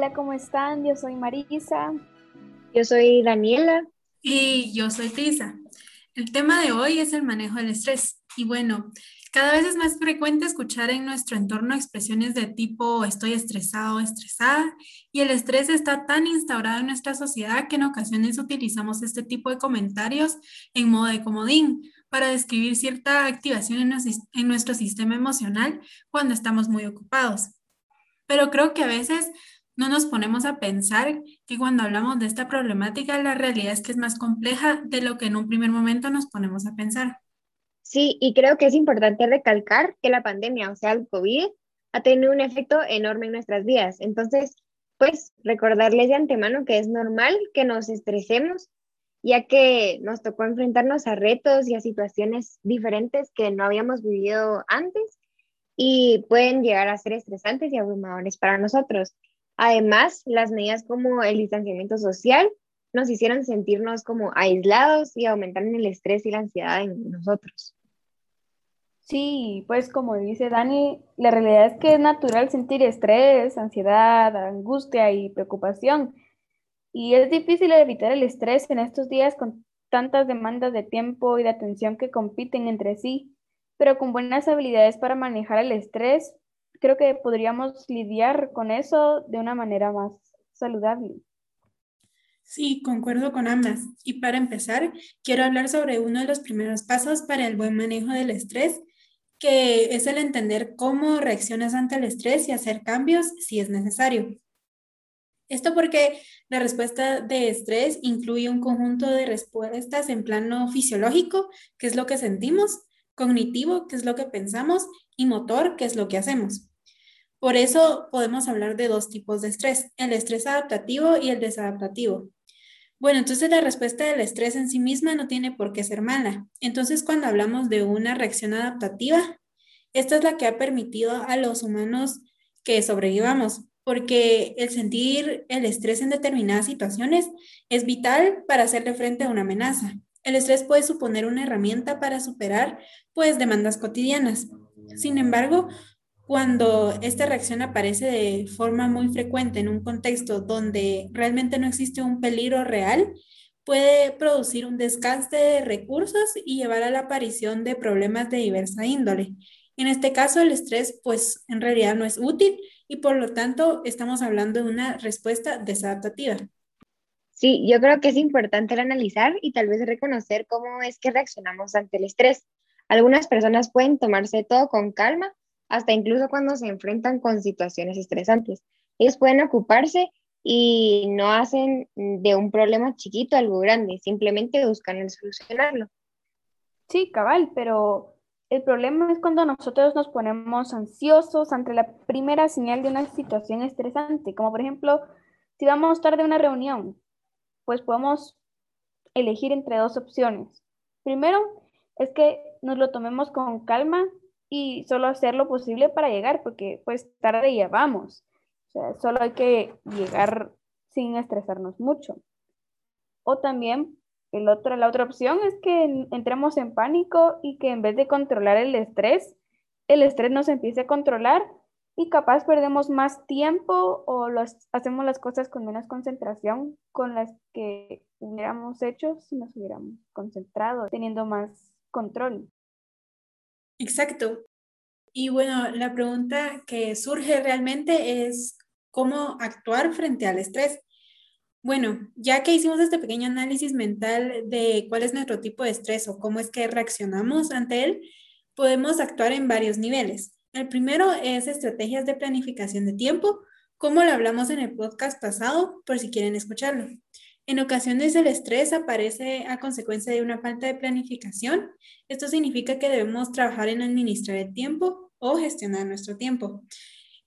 Hola, ¿cómo están? Yo soy Marisa. Yo soy Daniela. Y yo soy Tisa. El tema de hoy es el manejo del estrés. Y bueno, cada vez es más frecuente escuchar en nuestro entorno expresiones de tipo estoy estresado o estresada y el estrés está tan instaurado en nuestra sociedad que en ocasiones utilizamos este tipo de comentarios en modo de comodín para describir cierta activación en nuestro sistema emocional cuando estamos muy ocupados. Pero creo que a veces no nos ponemos a pensar que cuando hablamos de esta problemática la realidad es que es más compleja de lo que en un primer momento nos ponemos a pensar. Sí, y creo que es importante recalcar que la pandemia, o sea, el COVID, ha tenido un efecto enorme en nuestras vidas. Entonces, pues recordarles de antemano que es normal que nos estresemos, ya que nos tocó enfrentarnos a retos y a situaciones diferentes que no habíamos vivido antes y pueden llegar a ser estresantes y abrumadores para nosotros. Además, las medidas como el distanciamiento social nos hicieron sentirnos como aislados y aumentaron el estrés y la ansiedad en nosotros. Sí, pues como dice Dani, la realidad es que es natural sentir estrés, ansiedad, angustia y preocupación. Y es difícil evitar el estrés en estos días con tantas demandas de tiempo y de atención que compiten entre sí, pero con buenas habilidades para manejar el estrés, creo que podríamos lidiar con eso de una manera más saludable. Sí, concuerdo con ambas. Y para empezar, quiero hablar sobre uno de los primeros pasos para el buen manejo del estrés que es el entender cómo reaccionas ante el estrés y hacer cambios si es necesario. Esto porque la respuesta de estrés incluye un conjunto de respuestas en plano fisiológico, que es lo que sentimos, cognitivo, que es lo que pensamos, y motor, que es lo que hacemos. Por eso podemos hablar de dos tipos de estrés, el estrés adaptativo y el desadaptativo. Bueno, entonces la respuesta del estrés en sí misma no tiene por qué ser mala. Entonces, cuando hablamos de una reacción adaptativa, esta es la que ha permitido a los humanos que sobrevivamos, porque el sentir el estrés en determinadas situaciones es vital para hacerle frente a una amenaza. El estrés puede suponer una herramienta para superar pues demandas cotidianas. Sin embargo, cuando esta reacción aparece de forma muy frecuente en un contexto donde realmente no existe un peligro real, puede producir un desgaste de recursos y llevar a la aparición de problemas de diversa índole. En este caso, el estrés, pues en realidad no es útil y por lo tanto estamos hablando de una respuesta desadaptativa. Sí, yo creo que es importante analizar y tal vez reconocer cómo es que reaccionamos ante el estrés. Algunas personas pueden tomarse todo con calma hasta incluso cuando se enfrentan con situaciones estresantes. Ellos pueden ocuparse y no hacen de un problema chiquito algo grande, simplemente buscan el solucionarlo. Sí, cabal, pero el problema es cuando nosotros nos ponemos ansiosos ante la primera señal de una situación estresante, como por ejemplo, si vamos tarde a una reunión, pues podemos elegir entre dos opciones. Primero, es que nos lo tomemos con calma y solo hacer lo posible para llegar, porque pues tarde ya vamos. O sea, solo hay que llegar sin estresarnos mucho. O también el otro, la otra opción es que entremos en pánico y que en vez de controlar el estrés, el estrés nos empiece a controlar y capaz perdemos más tiempo o los, hacemos las cosas con menos concentración con las que hubiéramos hecho si nos hubiéramos concentrado, teniendo más control. Exacto. Y bueno, la pregunta que surge realmente es cómo actuar frente al estrés. Bueno, ya que hicimos este pequeño análisis mental de cuál es nuestro tipo de estrés o cómo es que reaccionamos ante él, podemos actuar en varios niveles. El primero es estrategias de planificación de tiempo, como lo hablamos en el podcast pasado, por si quieren escucharlo. En ocasiones el estrés aparece a consecuencia de una falta de planificación. Esto significa que debemos trabajar en administrar el tiempo o gestionar nuestro tiempo.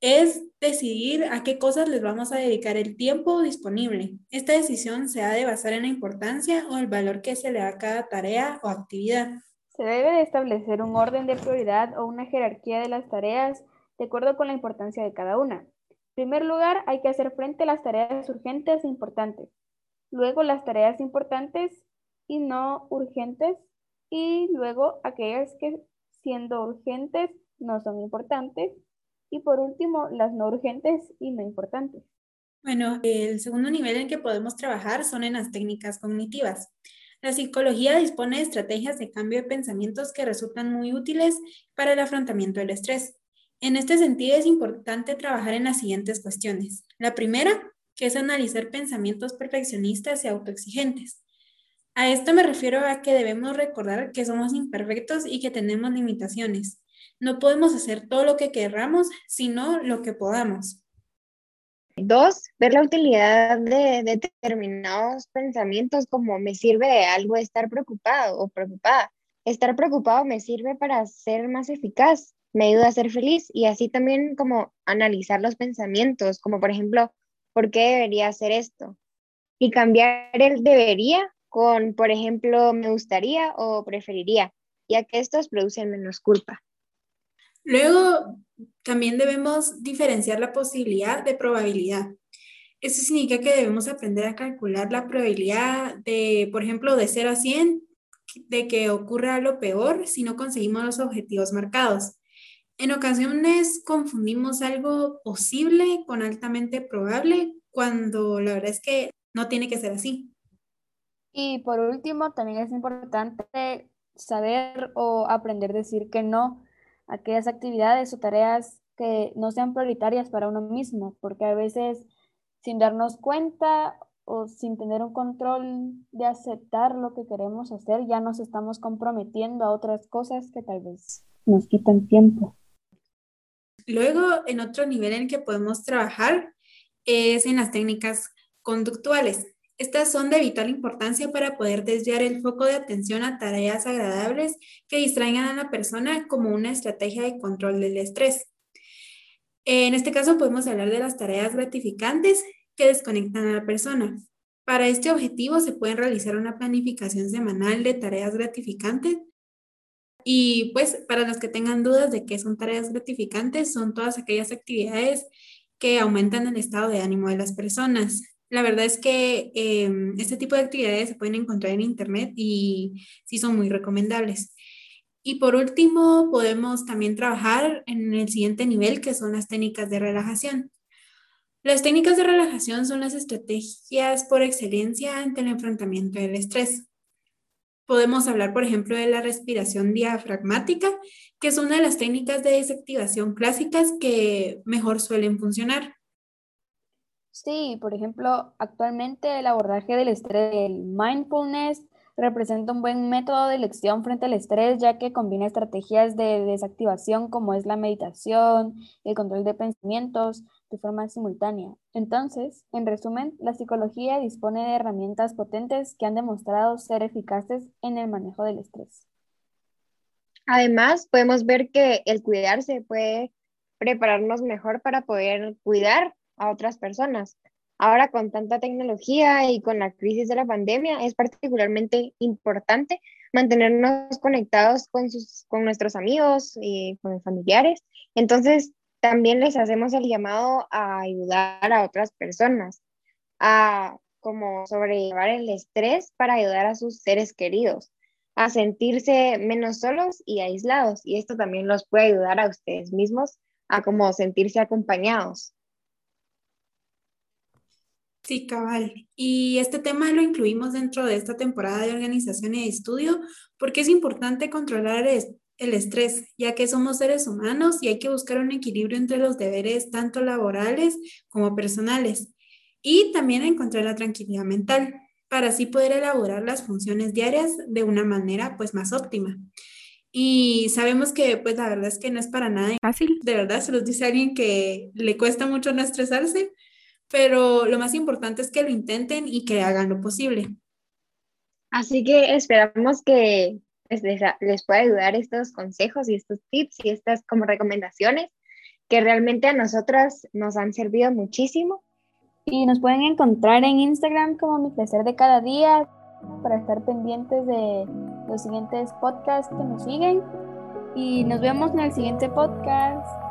Es decidir a qué cosas les vamos a dedicar el tiempo disponible. Esta decisión se ha de basar en la importancia o el valor que se le da a cada tarea o actividad. Se debe de establecer un orden de prioridad o una jerarquía de las tareas de acuerdo con la importancia de cada una. En primer lugar, hay que hacer frente a las tareas urgentes e importantes luego las tareas importantes y no urgentes y luego aquellas que siendo urgentes no son importantes y por último las no urgentes y no importantes. Bueno, el segundo nivel en que podemos trabajar son en las técnicas cognitivas. La psicología dispone de estrategias de cambio de pensamientos que resultan muy útiles para el afrontamiento del estrés. En este sentido, es importante trabajar en las siguientes cuestiones. La primera, que es analizar pensamientos perfeccionistas y autoexigentes. A esto me refiero a que debemos recordar que somos imperfectos y que tenemos limitaciones. No podemos hacer todo lo que querramos, sino lo que podamos. Dos, ver la utilidad de determinados pensamientos como me sirve de algo estar preocupado o preocupada. Estar preocupado me sirve para ser más eficaz, me ayuda a ser feliz y así también como analizar los pensamientos, como por ejemplo, ¿por qué debería hacer esto? Y cambiar el debería con, por ejemplo, me gustaría o preferiría, ya que estos producen menos culpa. Luego, también debemos diferenciar la posibilidad de probabilidad. Eso significa que debemos aprender a calcular la probabilidad de, por ejemplo, de 0 a 100, de que ocurra lo peor si no conseguimos los objetivos marcados. En ocasiones confundimos algo posible con altamente probable, cuando la verdad es que no tiene que ser así. Y por último, también es importante saber o aprender a decir que no a aquellas actividades o tareas que no sean prioritarias para uno mismo, porque a veces sin darnos cuenta o sin tener un control de aceptar lo que queremos hacer, ya nos estamos comprometiendo a otras cosas que tal vez nos quitan tiempo. Luego, en otro nivel en que podemos trabajar es en las técnicas conductuales. Estas son de vital importancia para poder desviar el foco de atención a tareas agradables que distraigan a la persona como una estrategia de control del estrés. En este caso podemos hablar de las tareas gratificantes que desconectan a la persona. Para este objetivo se puede realizar una planificación semanal de tareas gratificantes y pues para los que tengan dudas de qué son tareas gratificantes, son todas aquellas actividades que aumentan el estado de ánimo de las personas. La verdad es que em, este tipo de actividades se pueden encontrar en Internet y sí son muy recomendables. Y por último, podemos también trabajar en el siguiente nivel, que son las técnicas de relajación. Las técnicas de relajación son las estrategias por excelencia ante el enfrentamiento del estrés. Podemos hablar, por ejemplo, de la respiración diafragmática, que es una de las técnicas de desactivación clásicas que mejor suelen funcionar. Sí, por ejemplo, actualmente el abordaje del estrés, el mindfulness, representa un buen método de elección frente al estrés, ya que combina estrategias de desactivación como es la meditación, el control de pensamientos de forma simultánea. Entonces, en resumen, la psicología dispone de herramientas potentes que han demostrado ser eficaces en el manejo del estrés. Además, podemos ver que el cuidarse puede prepararnos mejor para poder cuidar a otras personas. Ahora con tanta tecnología y con la crisis de la pandemia es particularmente importante mantenernos conectados con, sus, con nuestros amigos y con familiares. Entonces, también les hacemos el llamado a ayudar a otras personas, a como sobrellevar el estrés para ayudar a sus seres queridos, a sentirse menos solos y aislados. Y esto también los puede ayudar a ustedes mismos a como sentirse acompañados. Sí, cabal. Y este tema lo incluimos dentro de esta temporada de organización y estudio porque es importante controlar el estrés, ya que somos seres humanos y hay que buscar un equilibrio entre los deberes tanto laborales como personales y también encontrar la tranquilidad mental para así poder elaborar las funciones diarias de una manera pues más óptima. Y sabemos que pues la verdad es que no es para nada fácil, de verdad, se los dice alguien que le cuesta mucho no estresarse, pero lo más importante es que lo intenten y que hagan lo posible. Así que esperamos que les, les pueda ayudar estos consejos y estos tips y estas como recomendaciones que realmente a nosotras nos han servido muchísimo. Y nos pueden encontrar en Instagram como Mi Placer de Cada Día para estar pendientes de los siguientes podcasts que nos siguen. Y nos vemos en el siguiente podcast.